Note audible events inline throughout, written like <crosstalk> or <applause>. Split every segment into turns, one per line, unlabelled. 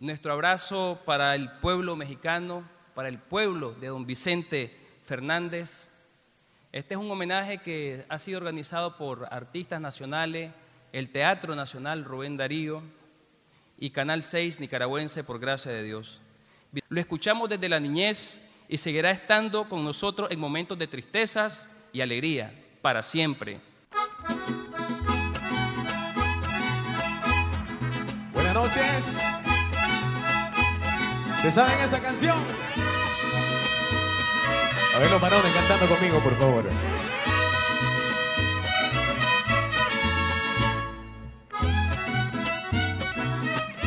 Nuestro abrazo para el pueblo mexicano, para el pueblo de don Vicente Fernández. Este es un homenaje que ha sido organizado por artistas nacionales, el Teatro Nacional Rubén Darío y Canal 6 Nicaragüense por gracia de Dios. Lo escuchamos desde la niñez y seguirá estando con nosotros en momentos de tristezas y alegría, para siempre.
Buenas noches. ¿Se saben esa canción? A ver los varones cantando conmigo, por favor.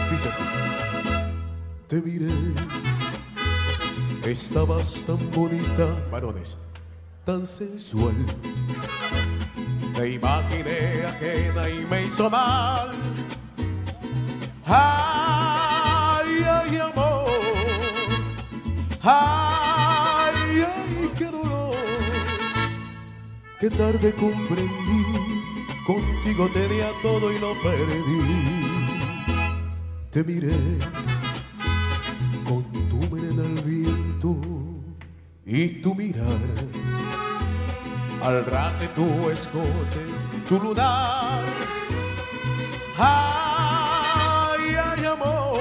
Dice así. Te miré, estabas tan bonita, varones, tan sensual. Te imaginé ajena y me hizo mal. Ay, Ay, ay, qué dolor. Qué tarde comprendí. Contigo tenía todo y lo perdí. Te miré con tu melena al viento y tu mirar al ras tu escote, tu lunar. Ay, ay, amor.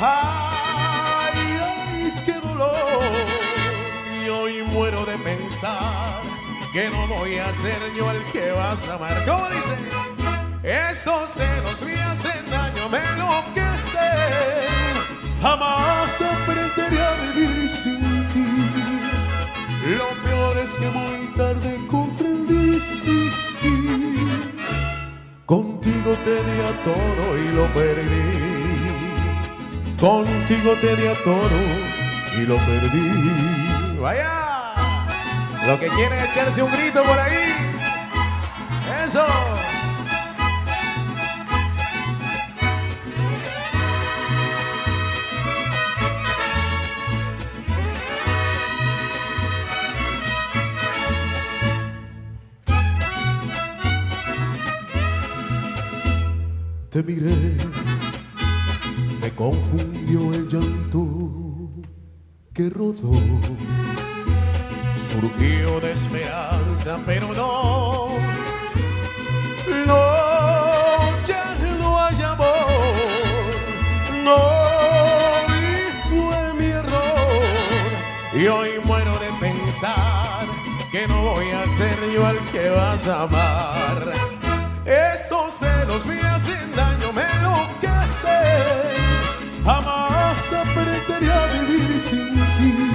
Ay, que no voy a ser yo el que vas a amar. ¿Cómo dice? Esos celos me hacen daño, me enloquecen. Jamás aprenderé a vivir sin ti. Lo peor es que muy tarde comprendí, sí, sí. Contigo tenía todo y lo perdí. Contigo tenía todo y lo perdí. Vaya. Lo que quieren es echarse un grito por ahí. Eso. Te miré, me confundió el llanto que rodó. Surgió de esperanza, pero no, no, ya no hay amor, no, y fue mi error. Y hoy muero de pensar que no voy a ser yo al que vas a amar. Esos celos me hacen daño, me enloquecen. Jamás aprenderé a vivir sin ti.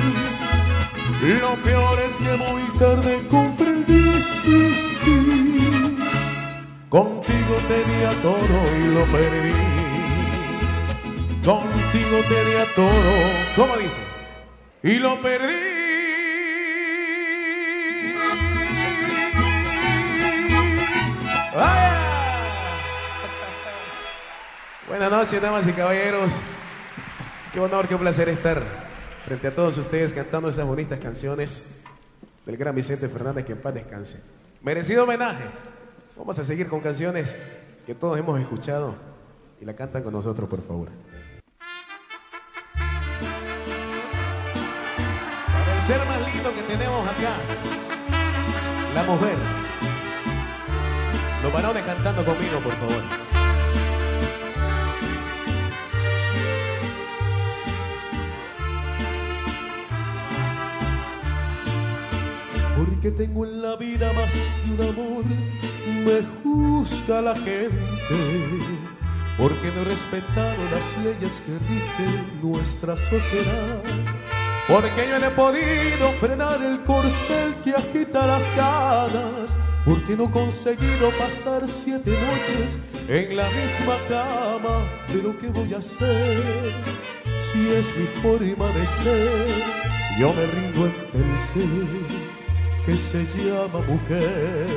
Lo peor que muy tarde comprendí, sí, sí. Contigo tenía todo y lo perdí. Contigo tenía todo, ¿cómo dice? Y lo perdí. ¡Vaya! <laughs> Buenas noches, damas y caballeros. Qué honor, qué placer estar frente a todos ustedes cantando esas bonitas canciones del gran Vicente Fernández, que en paz descanse. Merecido homenaje. Vamos a seguir con canciones que todos hemos escuchado y la cantan con nosotros, por favor. Para el ser más lindo que tenemos acá, la mujer. Los varones cantando conmigo, por favor. Porque tengo en la vida más de un amor, me juzga la gente. Porque no he respetado las leyes que rigen nuestra sociedad. Porque yo no he podido frenar el corcel que agita las canas. Porque no he conseguido pasar siete noches en la misma cama. Pero ¿qué voy a hacer si es mi forma de ser? Yo me rindo ante el ser que se llama mujer.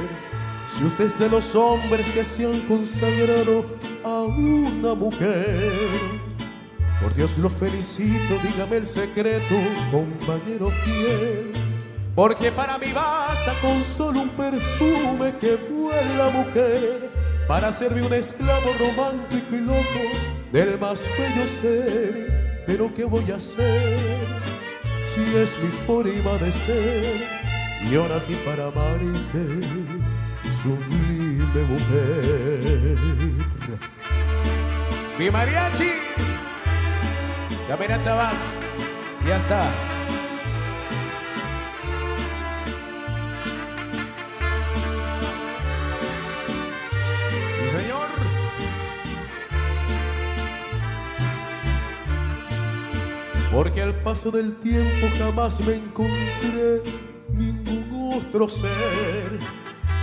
Si usted es de los hombres que se han consagrado a una mujer, por Dios lo felicito, dígame el secreto, compañero fiel. Porque para mí basta con solo un perfume que vuela mujer para serme un esclavo romántico y loco del más bello ser, pero ¿qué voy a hacer si es mi forma de ser? Yo nací para amarte, sublime mujer. Mi mariachi, ya mira chaval, ya está. señor. Porque al paso del tiempo jamás me encontré ningún otro ser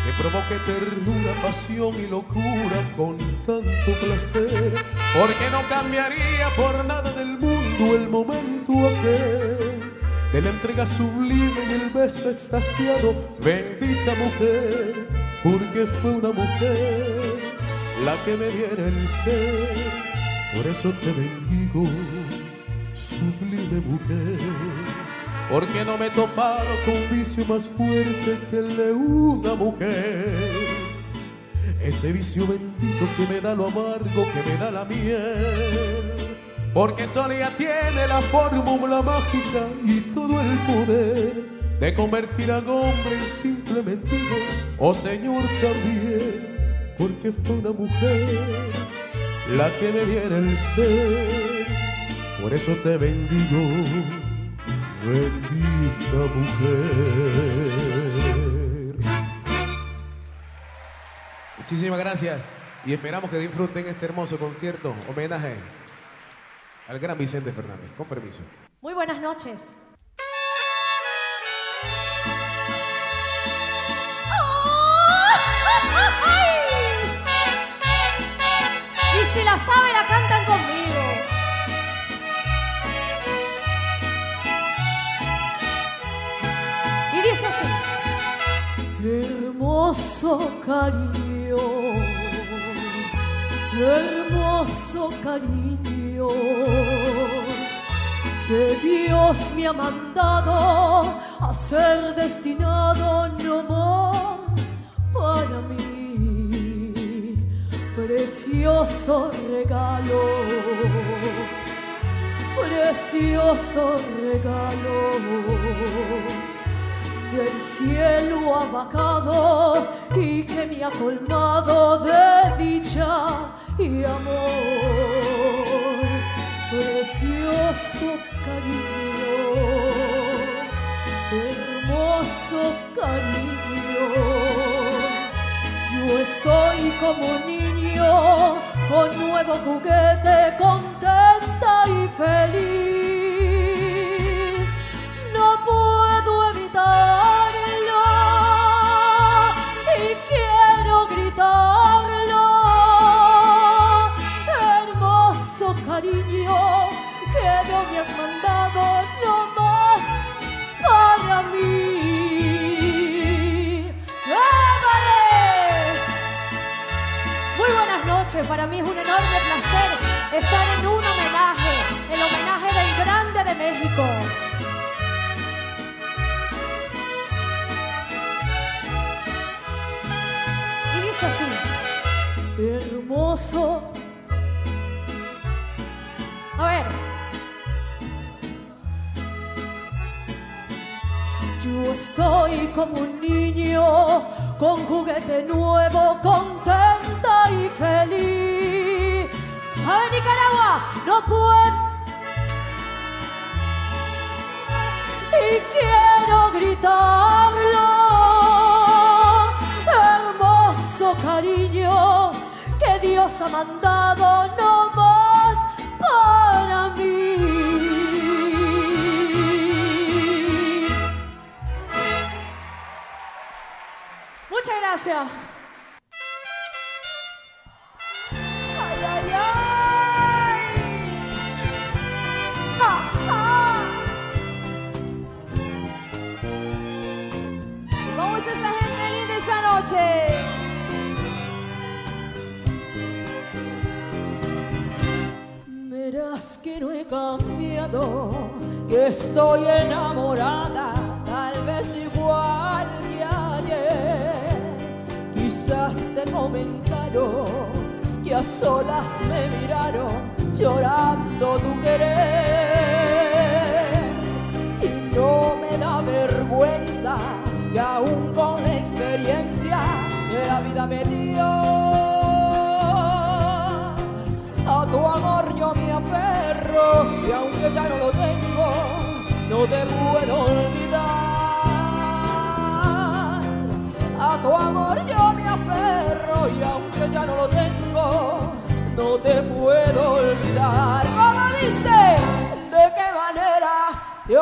que provoque ternura, pasión y locura con tanto placer. Porque no cambiaría por nada del mundo el momento aquel de la entrega sublime y el beso extasiado. Bendita mujer, porque fue una mujer la que me diera el ser. Por eso te bendigo, sublime mujer. Porque no me he topado con vicio más fuerte que el de una mujer. Ese vicio bendito que me da lo amargo, que me da la miel. Porque solo ella tiene la fórmula mágica y todo el poder de convertir a hombre en simple mendigo, oh Señor también porque fue una mujer la que me diera el ser. Por eso te bendigo, bendita mujer. Muchísimas gracias y esperamos que disfruten este hermoso concierto, homenaje al gran Vicente Fernández. Con permiso.
Muy buenas noches. si la sabe, la cantan conmigo. Hermoso cariño, hermoso cariño, que Dios me ha mandado a ser destinado no más para mí precioso regalo, precioso regalo. Cielo ha bajado y que me ha colmado de dicha y amor. Precioso cariño, hermoso cariño yo estoy como niño con nuevo juguete, contenta y feliz. Para mí es un enorme placer estar en un homenaje, el homenaje del Grande de México. Y dice así, hermoso. A ver. Yo estoy como un niño con juguete nuevo, contenta y feliz. A Nicaragua, no puedo. Y quiero gritarlo, hermoso cariño que Dios ha mandado no más para mí. Muchas gracias. Que estoy enamorada, tal vez igual que ayer te comentaron que a solas me miraron
llorando tu querer. No te puedo olvidar. A tu amor yo me aferro y aunque ya no lo tengo, no te puedo olvidar. Como dice, ¿de qué manera te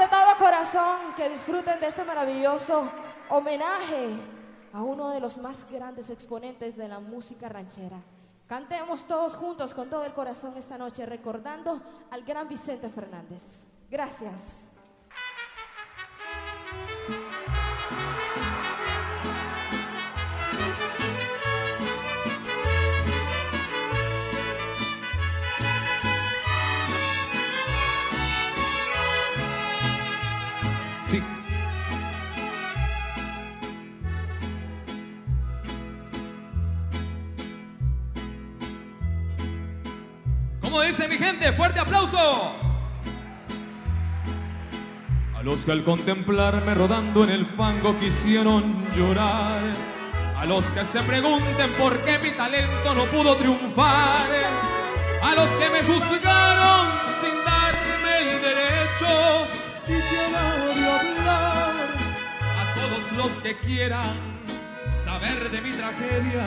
de todo corazón que disfruten de este maravilloso homenaje a uno de los más grandes exponentes de la música ranchera. Cantemos todos juntos con todo el corazón esta noche recordando al gran Vicente Fernández. Gracias.
Mi gente, fuerte aplauso. A los que al contemplarme rodando en el fango quisieron llorar. A los que se pregunten por qué mi talento no pudo triunfar. A los que me juzgaron sin darme el derecho siquiera de hablar. A todos los que quieran saber de mi tragedia,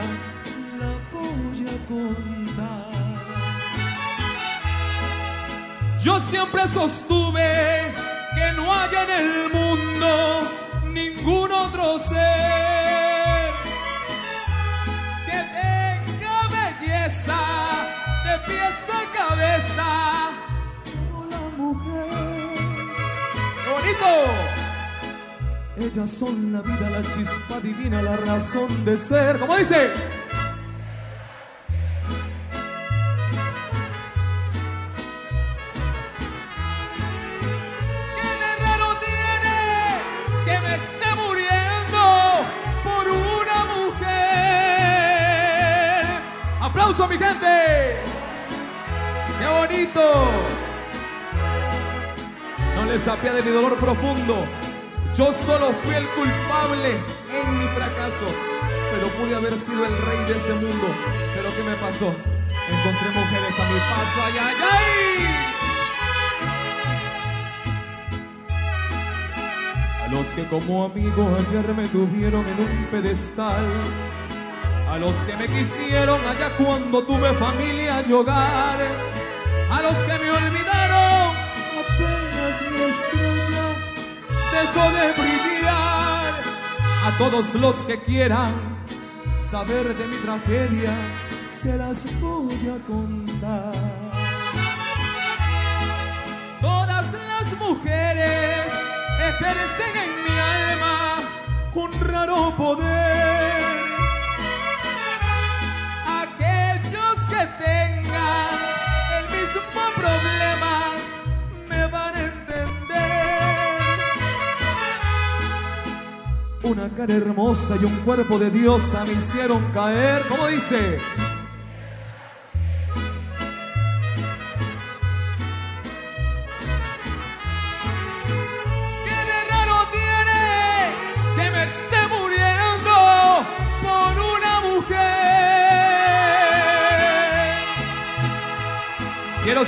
la voy a contar. Yo siempre sostuve que no hay en el mundo ningún otro ser que tenga belleza de pies a cabeza como la mujer. ¡Qué bonito! Ellas son la vida, la chispa divina, la razón de ser. ¿Cómo dice? Mi gente! ¡Qué bonito! No les apiade mi dolor profundo. Yo solo fui el culpable en mi fracaso. Pero pude haber sido el rey de este mundo. Pero ¿qué me pasó? Encontré mujeres a mi paso. ¡Ay, ay, ay! A los que como amigo ayer me tuvieron en un pedestal. A los que me quisieron allá cuando tuve familia y hogar. A los que me olvidaron apenas mi estrella dejó de brillar. A todos los que quieran saber de mi tragedia, se las voy a contar. Todas las mujeres ejercen en mi alma un raro poder. Problema me van a entender. Una cara hermosa y un cuerpo de diosa me hicieron caer. ¿Cómo dice?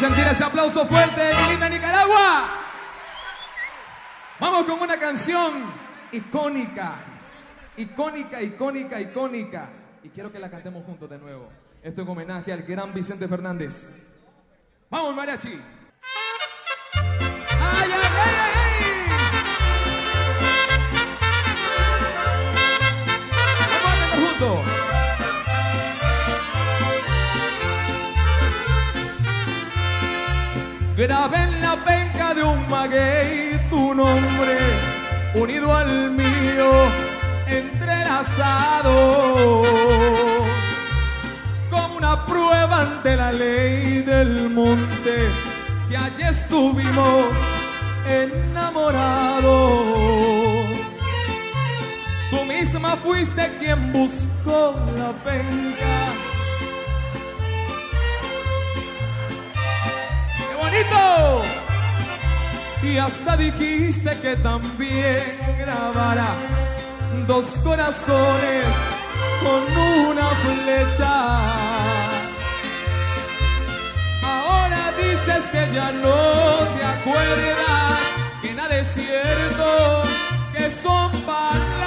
Sentir ese aplauso fuerte de mi Nicaragua. Vamos con una canción icónica, icónica, icónica, icónica. Y quiero que la cantemos juntos de nuevo. Esto en homenaje al gran Vicente Fernández. Vamos, mariachi. Grabé en la penca de un maguey tu nombre, unido al mío, entrelazados, como una prueba ante la ley del monte, que allí estuvimos enamorados. Tú misma fuiste quien buscó la penca. Y hasta dijiste que también grabara dos corazones con una flecha. Ahora dices que ya no te acuerdas, que nada es cierto, que son palabras.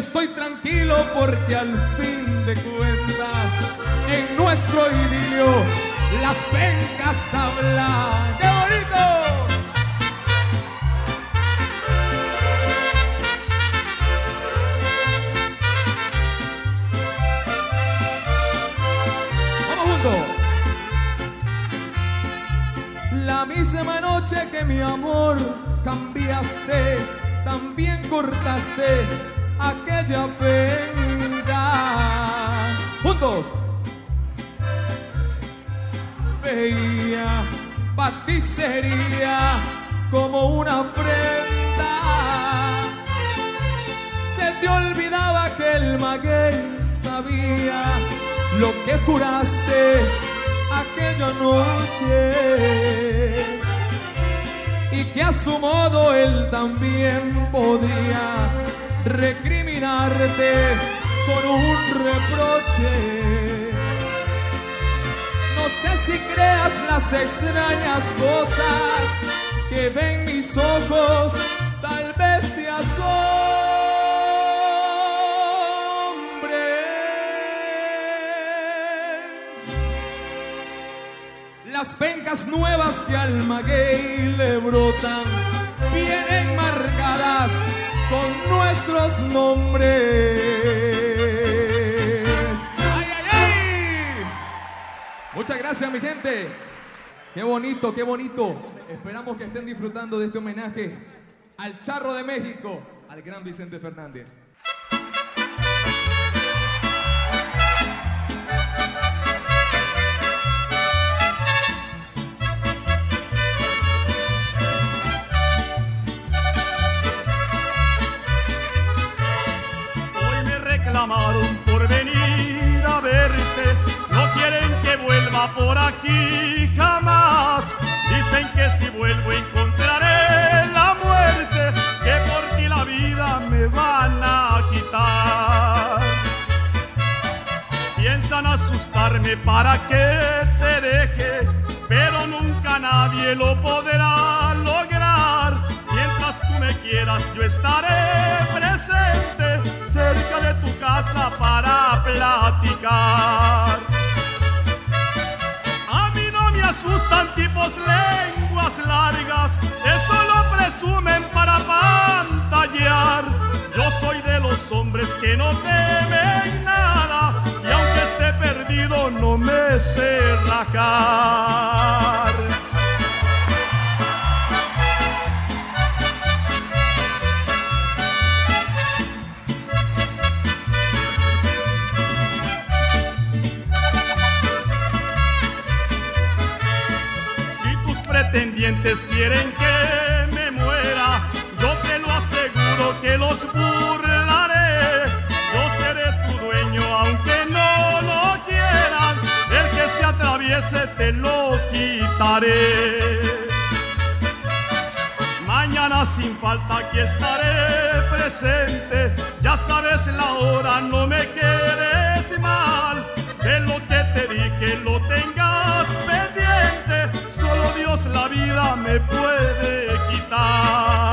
Estoy tranquilo porque al fin de cuentas, en nuestro idilio, las pencas hablan. ¡Qué bonito! La misma noche que mi amor cambiaste, también cortaste aquella penca. Juntos. Veía paticería como una ofrenda. Se te olvidaba que el maguey sabía lo que juraste aquella noche y que a su modo él también podría recriminarte con un reproche. No sé si creas las extrañas cosas que ven mis ojos, tal vez te asombres. Las pencas nuevas que al maguey le brotan vienen marcadas con nuestros nombres. ¡Ay, ay, ay! Muchas gracias, mi gente. Qué bonito, qué bonito. Esperamos que estén disfrutando de este homenaje al Charro de México, al gran Vicente Fernández.
Para que te deje. Pero nunca nadie lo podrá lograr. Mientras tú me quieras, yo estaré presente cerca de tu casa para platicar. A mí no me asustan tipos lenguas largas, eso lo presumen para pantallar. Yo soy de los hombres que no temen nada
miedo no me sé rajar. Si tus pretendientes quieren que me muera, yo te lo aseguro que los burros ese te lo quitaré. Mañana sin falta aquí estaré presente, ya sabes la hora, no me quedes mal de lo que te di que lo tengas pendiente, solo Dios la vida me puede quitar.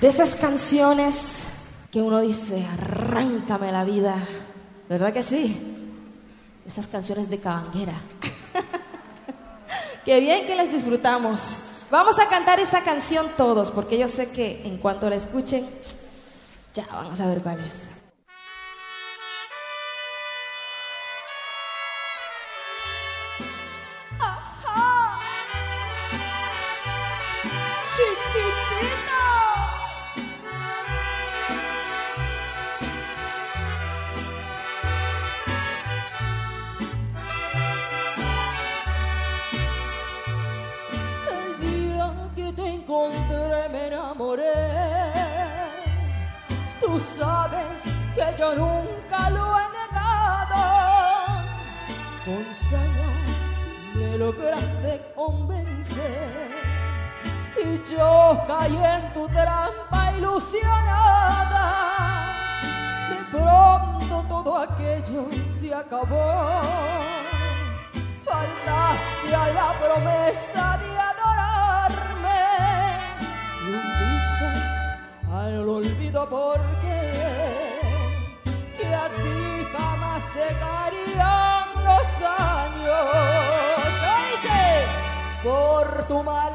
de
esas canciones que uno dice, arráncame la vida, ¿verdad que sí? Esas canciones de cabanguera. <laughs> Qué bien que les disfrutamos. Vamos a cantar esta canción todos, porque yo sé que en cuanto la escuchen, ya van a saber cuál es. yo nunca lo he negado. Con saña
me lograste convencer y yo caí en tu trampa ilusionada. De pronto todo aquello se acabó. Faltaste a la promesa de adorarme y hundiste al olvido porque llegarían los años. ¿Qué dice? Por tu maldito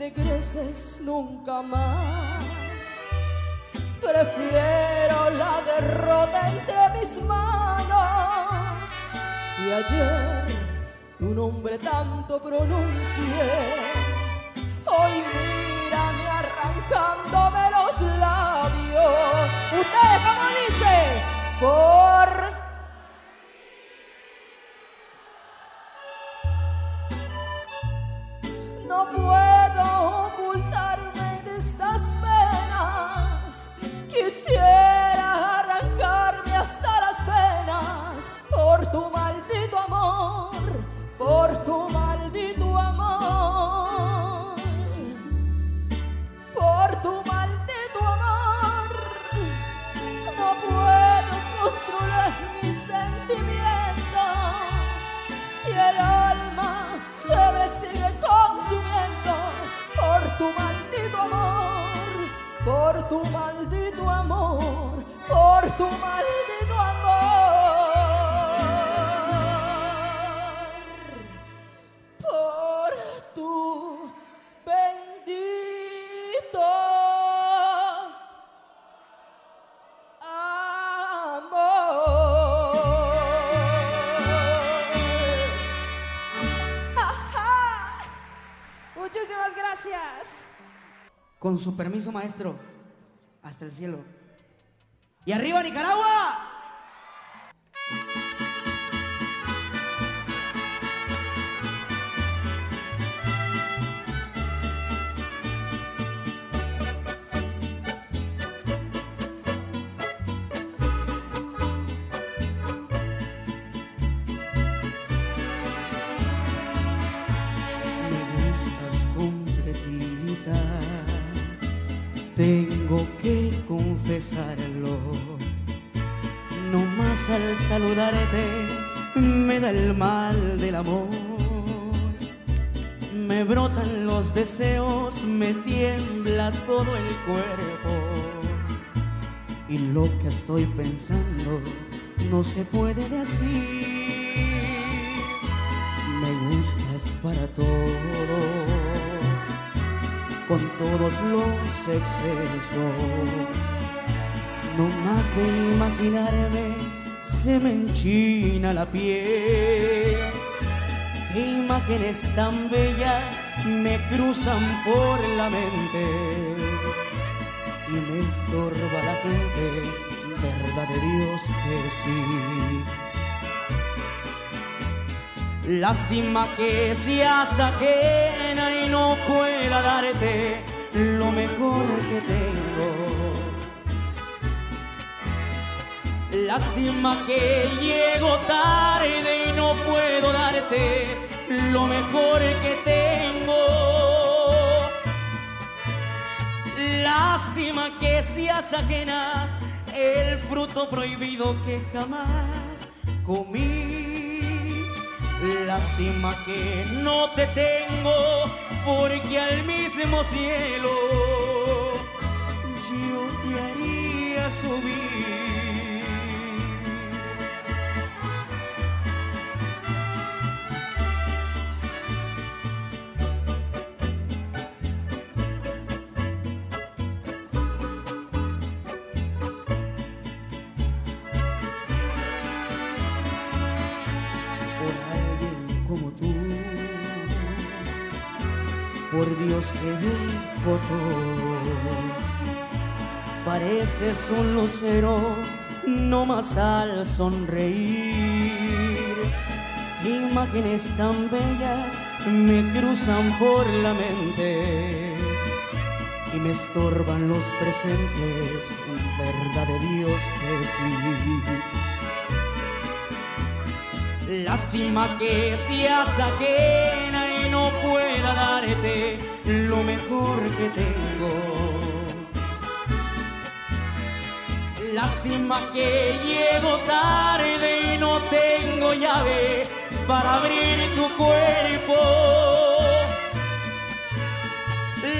regreses nunca más. Prefiero la derrota entre mis manos. Si ayer tu nombre tanto pronuncié, hoy mírame arrancándome los labios. Ustedes, como dice, por
su permiso, maestro, hasta el cielo. ¡Y arriba, Nicaragua! Tengo que confesarlo. No más al saludarte me da el mal del amor. Me brotan los deseos, me tiembla todo el cuerpo. Y lo que estoy pensando no se puede decir. Me gustas para todo, con todos los excesos. No más de imaginarme, se me enchina la piel. Qué imágenes tan bellas me cruzan por la mente y me estorba la gente, verdad de Dios que sí. Lástima que seas ajena y no pueda darte lo mejor que tengo. Lástima que llego tarde y no puedo darte lo mejor que tengo. Lástima que seas ajena el fruto prohibido que jamás comí. Lástima que no te tengo, porque al mismo cielo yo te haría subir. Por Dios que dijo todo. Pareces un lucero, no más al sonreír. Imágenes tan bellas me cruzan por la mente y me estorban los presentes, verdad de Dios que sí. Lástima que seas ajena no pueda darte lo mejor que tengo. Lástima que llego tarde y no tengo llave para abrir tu cuerpo.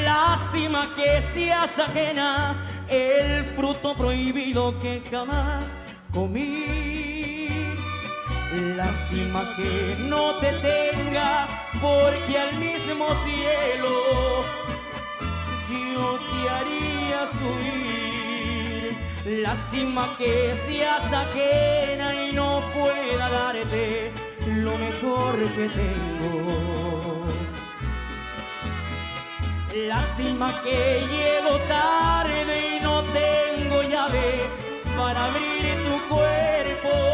Lástima que seas ajena el fruto prohibido que jamás comí. Lástima que no te tenga porque al mismo cielo yo te haría subir. Lástima que seas ajena y no pueda darte lo mejor que tengo. Lástima que llego tarde y no tengo llave para abrir tu cuerpo.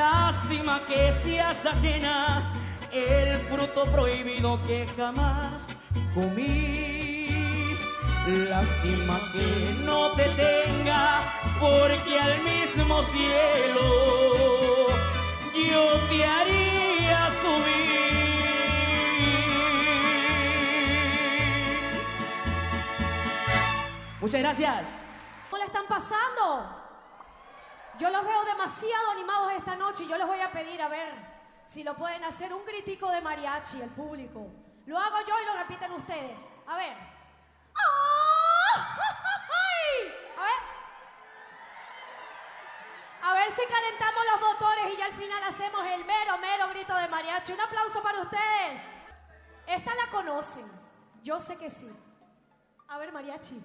Lástima que seas ajena el fruto prohibido que jamás comí. Lástima que no te tenga porque al mismo cielo yo te haría subir. Muchas gracias.
¿Cómo le están pasando? Yo los veo demasiado animados esta noche y yo les voy a pedir a ver si lo pueden hacer un crítico de mariachi, el público. Lo hago yo y lo repiten ustedes. A ver. A ver. A ver si calentamos los motores y ya al final hacemos el mero, mero grito de mariachi. Un aplauso para ustedes. Esta la conocen. Yo sé que sí. A ver, mariachi.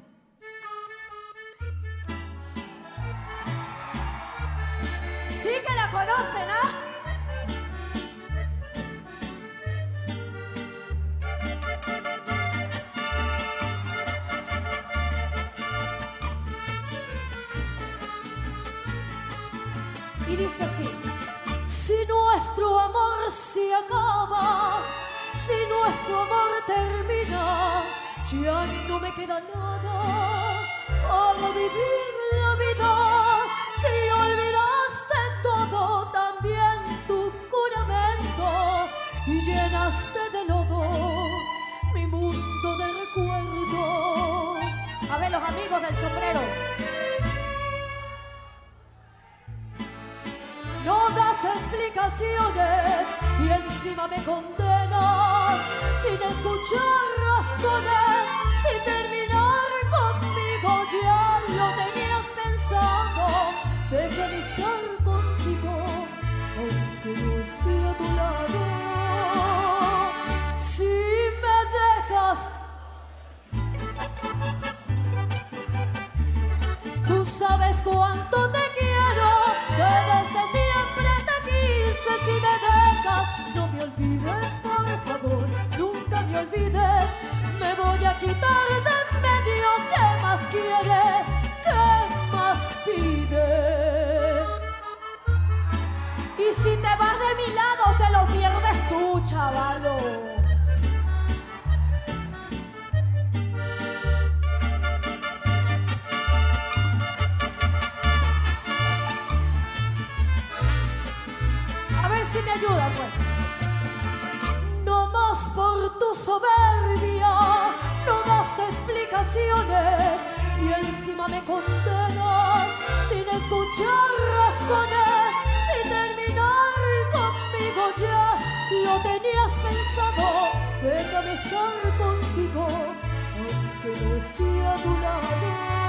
Sí que la conocen, ¿ah? Y dice así, si nuestro amor se acaba, si nuestro amor termina, ya no me queda nada para vivir amigos del sombrero. No das explicaciones y encima me condenas sin escuchar razones, sin terminar Me voy a quitar de en medio. ¿Qué más quieres? ¿Qué más pides? Y si te vas de mi lado, te lo pierdes tú, chavalo. Y encima me condenas sin escuchar razones, sin terminar conmigo ya. Lo tenías pensado, déjame estar contigo, aunque no esté a tu lado.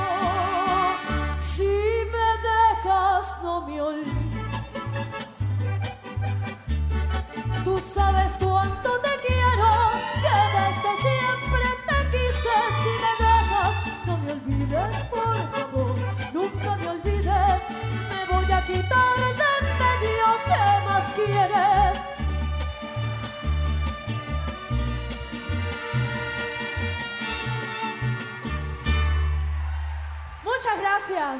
Muchas gracias.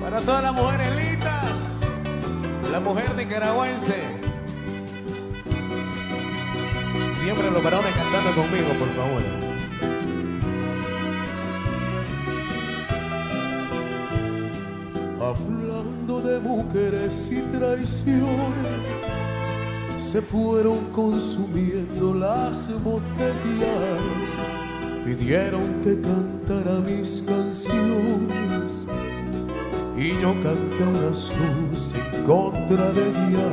Para todas las mujeres lindas, la mujer nicaragüense. Siempre los varones cantando conmigo, por favor.
Hablando de mujeres y traiciones, se fueron consumiendo las botellas, pidieron que cantara mis canciones y yo canté una sus en contra de ella.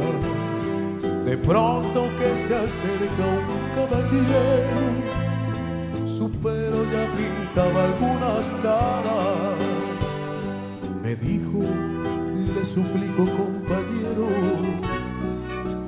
De pronto que se acerca un caballero, su pelo ya pintaba algunas caras. Me dijo, le suplico compañero,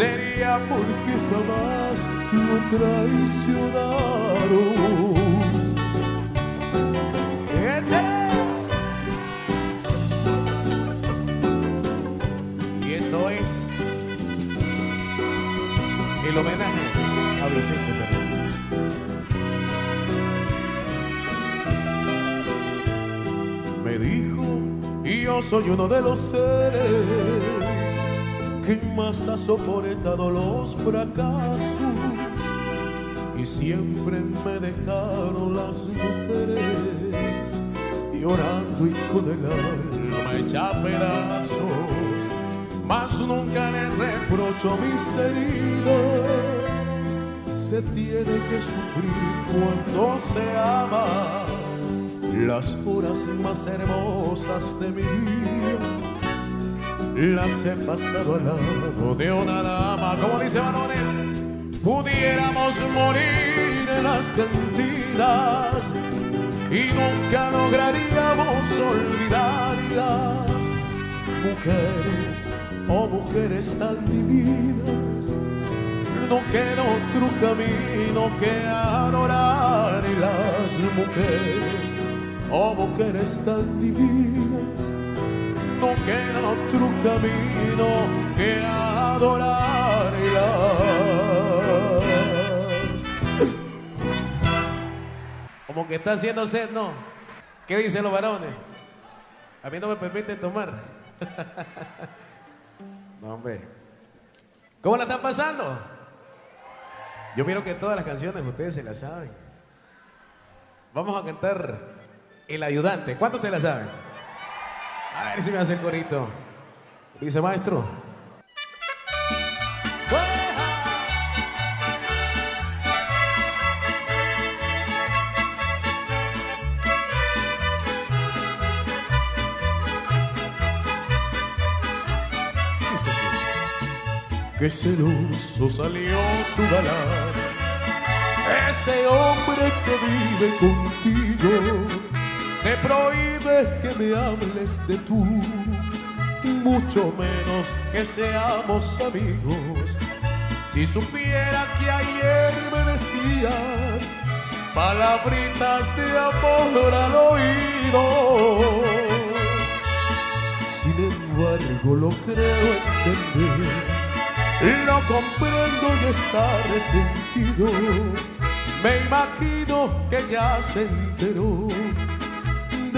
sería porque jamás lo traicionaron. Y esto es el homenaje a Vicente Fernández. Me dijo, yo soy uno de los seres que más ha soportado los fracasos y siempre me dejaron las mujeres llorando y con el alma hecha pedazos. Mas nunca le reprocho mis heridas. Se tiene que sufrir cuando se ama las horas más hermosas de mi vida. Las he pasado al lado de una dama, como dice varones, pudiéramos morir en las cantinas y nunca lograríamos olvidarlas. Mujeres, oh mujeres tan divinas, no queda otro camino que adorar y las mujeres, oh mujeres tan divinas, no queda otro camino que adorar y las como que está haciendo sed, ¿no? ¿Qué dicen los varones? A mí no me permiten tomar. <laughs> no, hombre. ¿Cómo la están pasando? Yo miro que todas las canciones ustedes se las saben. Vamos a cantar El Ayudante. ¿Cuántos se la saben? A ver si me hace el corito. Dice maestro. Qué celoso salió tu galán, ese hombre que vive contigo, te prohíbe que me hables de tú, mucho menos que seamos amigos. Si supiera que ayer me decías palabritas de amor al oído, sin embargo lo creo entender Lo comprendo y está resentido. Me imagino que ya se enteró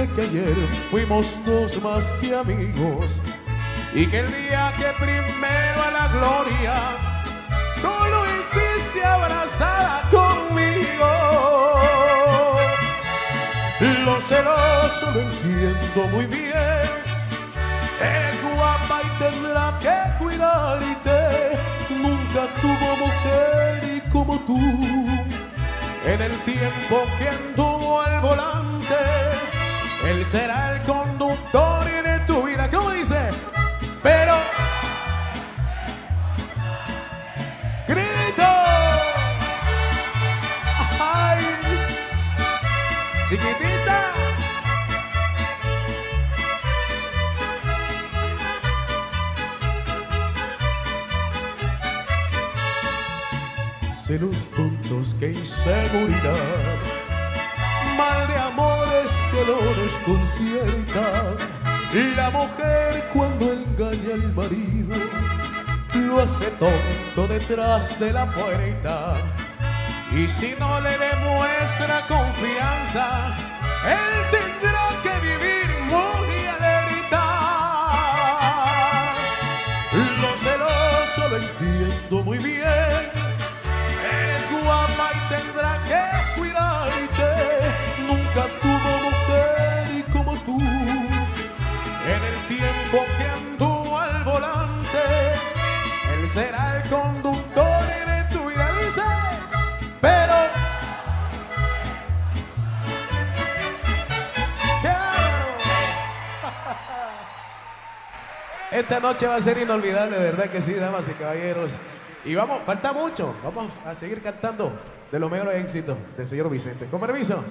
que ayer fuimos dos más que amigos y que el día que primero a la gloria tú lo hiciste abrazada conmigo. Lo celoso lo entiendo muy bien. Eres guapa y tendrá que cuidarte. Nunca tuvo mujer y como tú. En el tiempo que anduvo al volante, él será el conductor de tu vida. ¿Cómo dice? Pero. ¡Grito! ¡Ay! ¡Chiquitita! Celos tontos que inseguridad, mal de amores que lo desconciertan. La mujer cuando engaña al marido lo hace tonto detrás de la puerta. Y si no le demuestra confianza, él tendrá será el conductor de tu vida. Dice, pero. Esta noche va a ser inolvidable, de verdad que sí, damas y caballeros. Y vamos, falta mucho. Vamos a seguir cantando de los mejores éxitos del señor Vicente. Con permiso.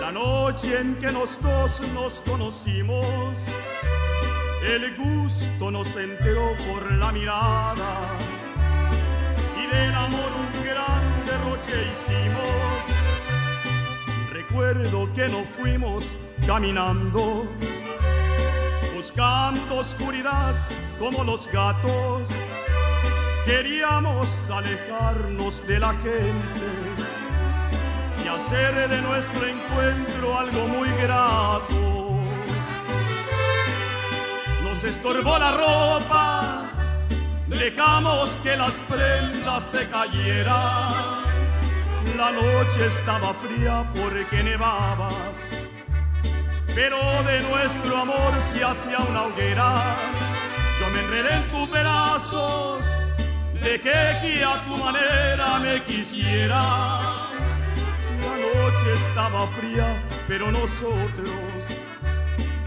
La noche en que los dos nos conocimos, el gusto nos enteró por la mirada. Y del amor un gran derroche hicimos. Recuerdo que nos fuimos caminando, buscando oscuridad como los gatos. Queríamos alejarnos de la gente hacer de nuestro encuentro algo muy grato. Nos estorbó la ropa, dejamos que las prendas se cayeran. La noche estaba fría porque nevabas, pero de nuestro amor se hacía una hoguera. Yo me enredé en tus brazos de que a tu manera me quisieras. La noche estaba fría, pero nosotros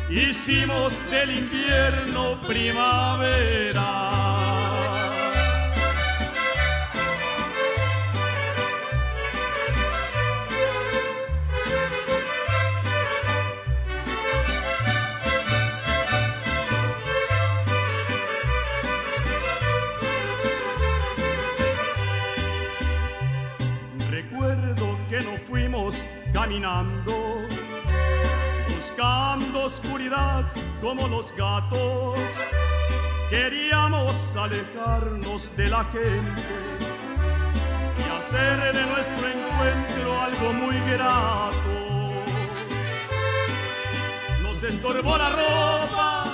hicimos del invierno primavera. Caminando, buscando oscuridad como los gatos. Queríamos alejarnos de la gente y hacer de nuestro encuentro algo muy grato. Nos estorbó la ropa,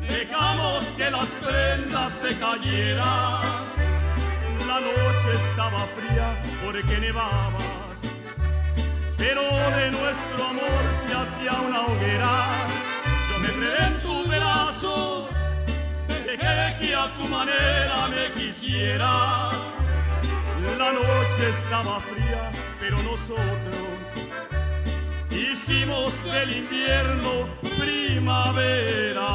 dejamos que las prendas se cayeran la noche estaba fría porque nevabas, pero de nuestro amor se hacía una hoguera. Yo me enredé en tus brazos, dejé que a tu manera me quisieras. La noche estaba fría, pero nosotros hicimos del invierno primavera.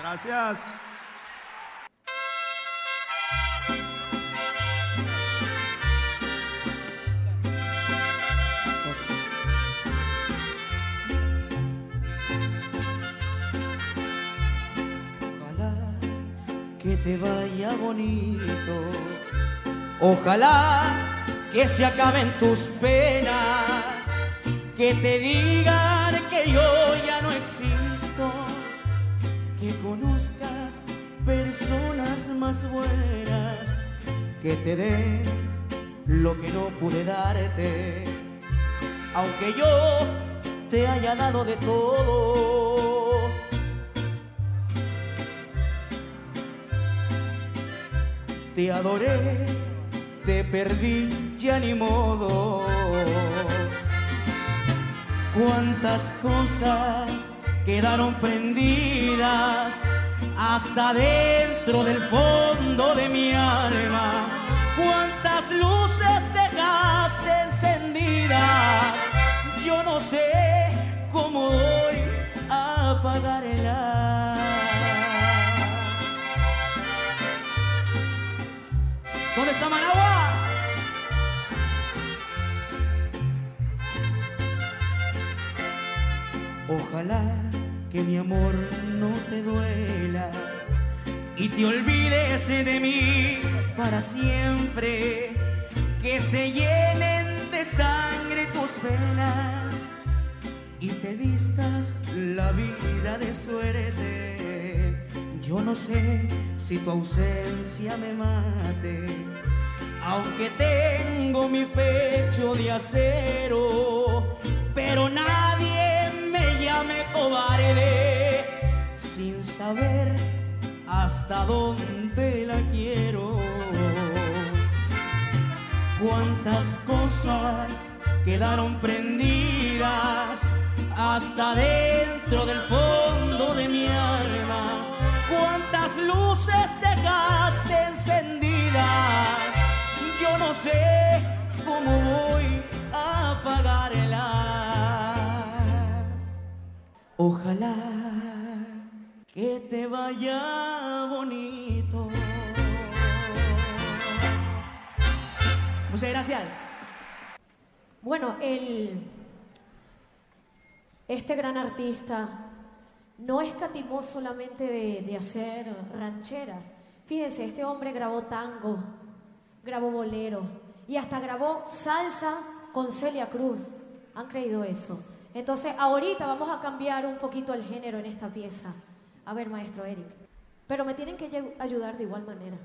Gracias.
Te vaya bonito. Ojalá que se acaben tus penas, que te digan que yo ya no existo, que conozcas personas más buenas, que te den lo que no pude darte, aunque yo te haya dado de todo. Te adoré, te perdí, ya ni modo. Cuántas cosas quedaron prendidas hasta dentro del fondo de mi alma. Cuántas luces dejaste encendidas. Yo no sé cómo voy a apagarla. ¿Dónde Ojalá que mi amor no te duela y te olvides de mí para siempre. Que se llenen de sangre tus venas y te vistas la vida de suerte. Yo no sé si tu ausencia me mate, aunque tengo mi pecho de acero, pero nadie me llame cobarde sin saber hasta dónde la quiero. Cuántas cosas quedaron prendidas hasta dentro del fondo de mi alma. Cuántas luces dejaste encendidas. No sé cómo voy a apagarla. Ojalá que te vaya bonito. Muchas gracias.
Bueno, el, este gran artista no escatimó solamente de, de hacer rancheras. Fíjense, este hombre grabó tango, grabó bolero y hasta grabó salsa con Celia Cruz. ¿Han creído eso? Entonces, ahorita vamos a cambiar un poquito el género en esta pieza. A ver, maestro Eric. Pero me tienen que ayu- ayudar de igual manera.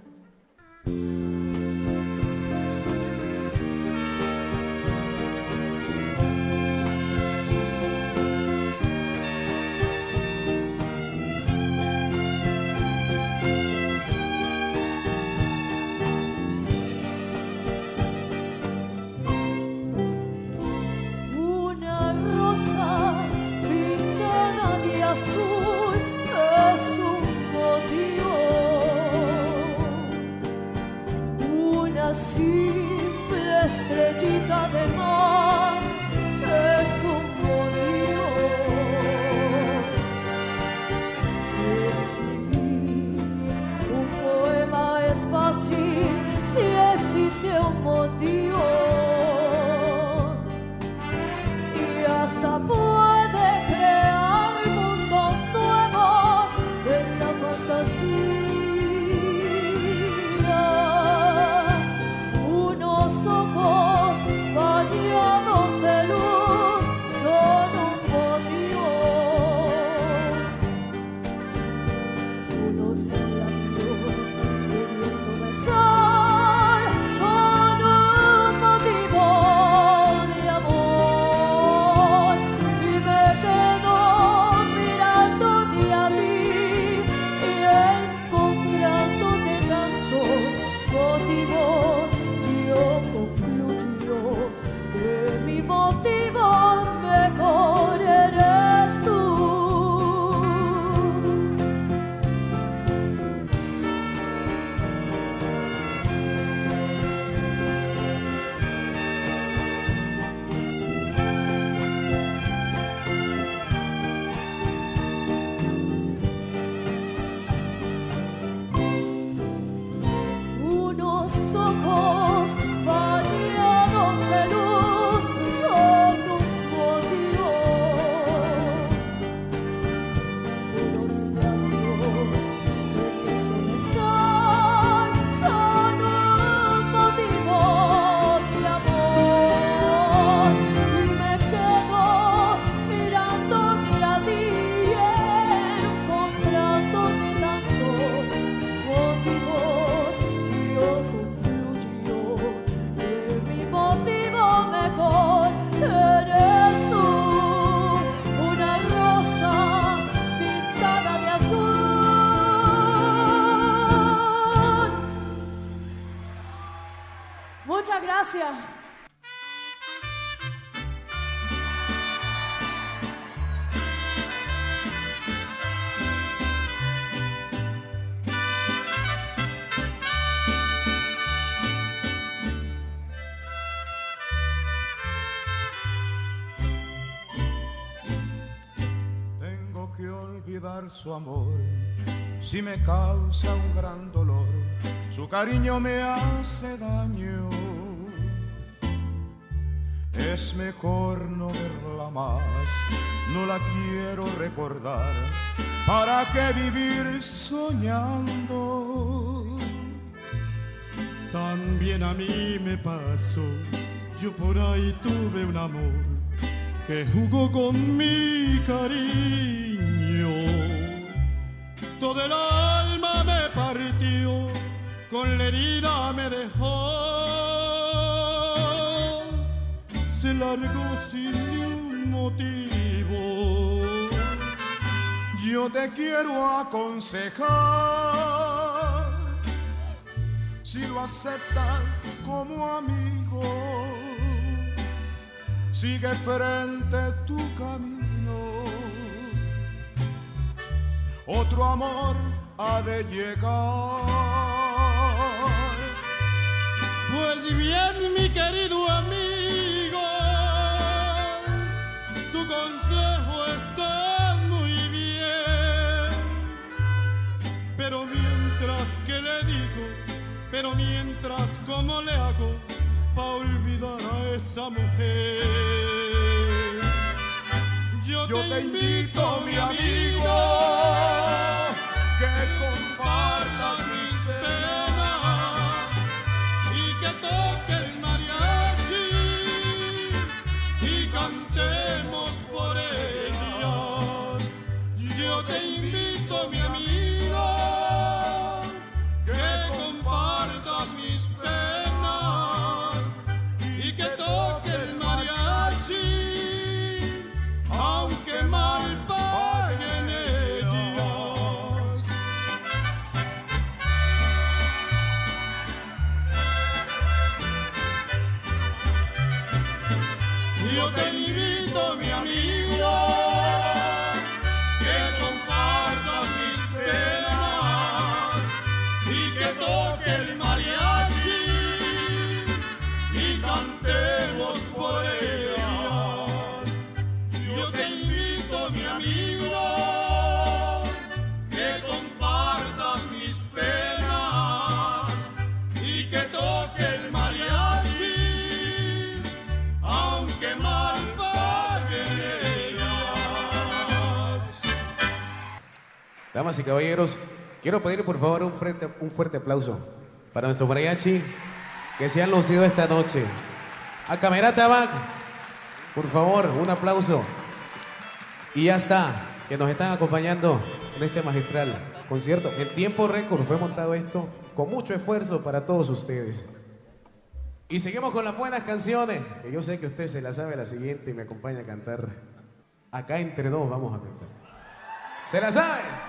Su amor si me causa un gran dolor? Su cariño me hace daño. Es mejor no verla más, no la quiero recordar. ¿Para qué vivir soñando?
También a mí me pasó, yo por ahí tuve un amor que jugó con mi cariño. Todo el alma me partió, con la herida me dejó. Se largó sin ni motivo.
Yo te quiero aconsejar si lo aceptas como amigo. Sigue frente tu camino. Otro amor ha de llegar.
Pues bien, mi querido amigo, tu consejo está muy bien. Pero mientras que le digo, pero mientras cómo le hago para olvidar a esa mujer. Yo,
Yo te invito, mi amigo, que compartas mis penas
y que toque Yo te invito, mi amigo,
Damas y caballeros, quiero pedir por favor un fuerte, un fuerte aplauso para nuestro mariachi que se han lucido esta noche. A Camerata Back, por favor, un aplauso. Y ya está, que nos están acompañando en este magistral concierto. En tiempo récord fue montado esto con mucho esfuerzo para todos ustedes. Y seguimos con las buenas canciones, que yo sé que usted se la sabe la siguiente y me acompaña a cantar. Acá entre dos vamos a cantar. ¿Se la sabe?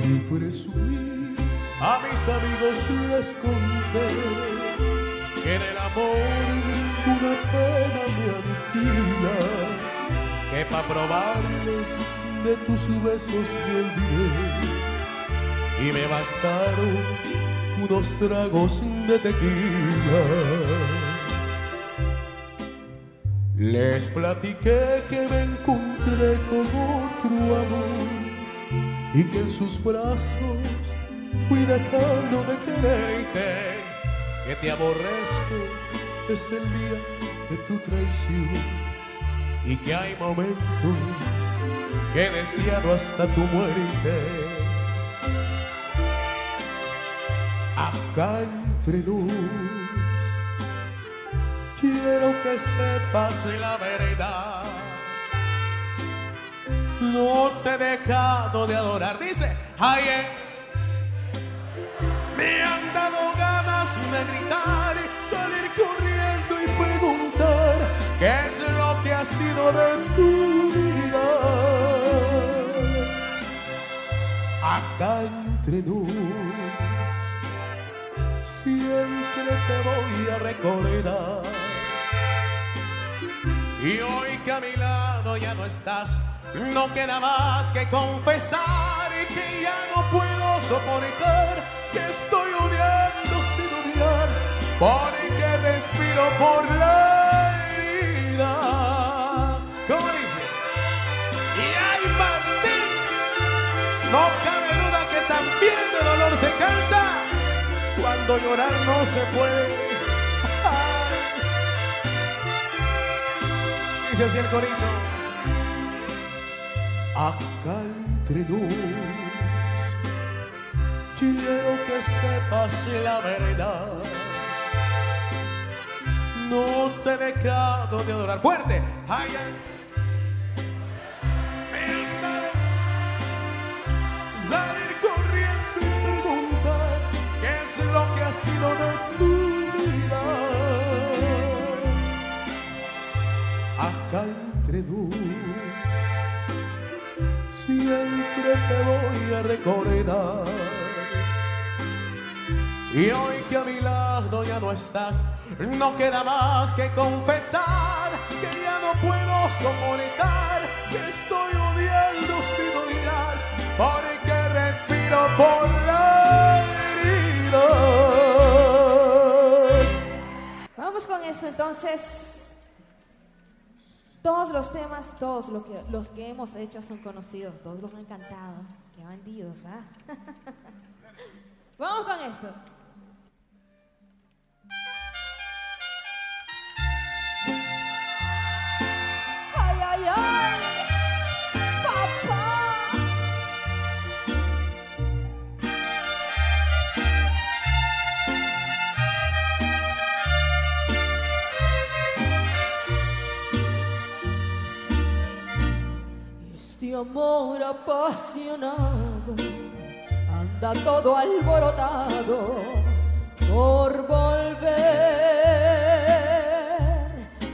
Por ir presumir a mis amigos les conté que en el amor una pena me aniquila, que pa' probarles de tus besos me olvidé y me bastaron unos tragos de tequila. Les platiqué que me encontré con otro amor y que en sus brazos fui dejando de quererte, que te aborrezco es el día de tu traición y que hay momentos que he deseado hasta tu muerte. Acá entre nos quiero que sepas la verdad. No te he dejado de adorar. Dice, ay, eh, me han dado ganas de gritar, salir corriendo y preguntar qué es lo que ha sido de tu vida. Acá entre nos, siempre te voy a recordar. Y hoy que a mi lado ya no estás, no queda más que confesar y que ya no puedo soportar que estoy odiando sin odiar, porque respiro por la herida. ¿Cómo dice? Y ay, Martín, no cabe duda que también de dolor se canta cuando llorar no se puede. <laughs> Dice así el corito. Acá entre nos, quiero que sepas la verdad. No te he dejado de adorar. Fuerte. Ay, ay. Salir corriendo y preguntar qué es lo que ha sido de tu ya no estás, no queda más que confesar que ya no puedo soportar, que estoy odiando sin odiar, porque respiro por la herida.
Vamos con eso entonces. Todos los temas, todos lo que, los que hemos hecho son conocidos, todos los han cantado. Qué bandidos, ¿ah? <laughs> Vamos con esto. Ay. Este amor apasionado anda todo alborotado por volver.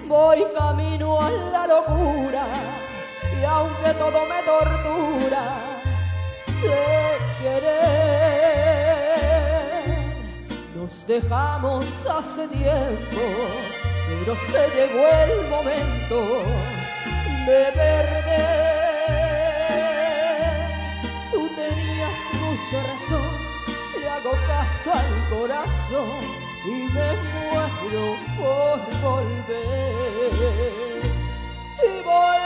Voy camino a la locura y aunque todo me tortura, sé querer. Nos dejamos hace tiempo, pero se llegó el momento de perder. Tú tenías mucha razón, le hago caso al corazón y me muero por volver. Y volver,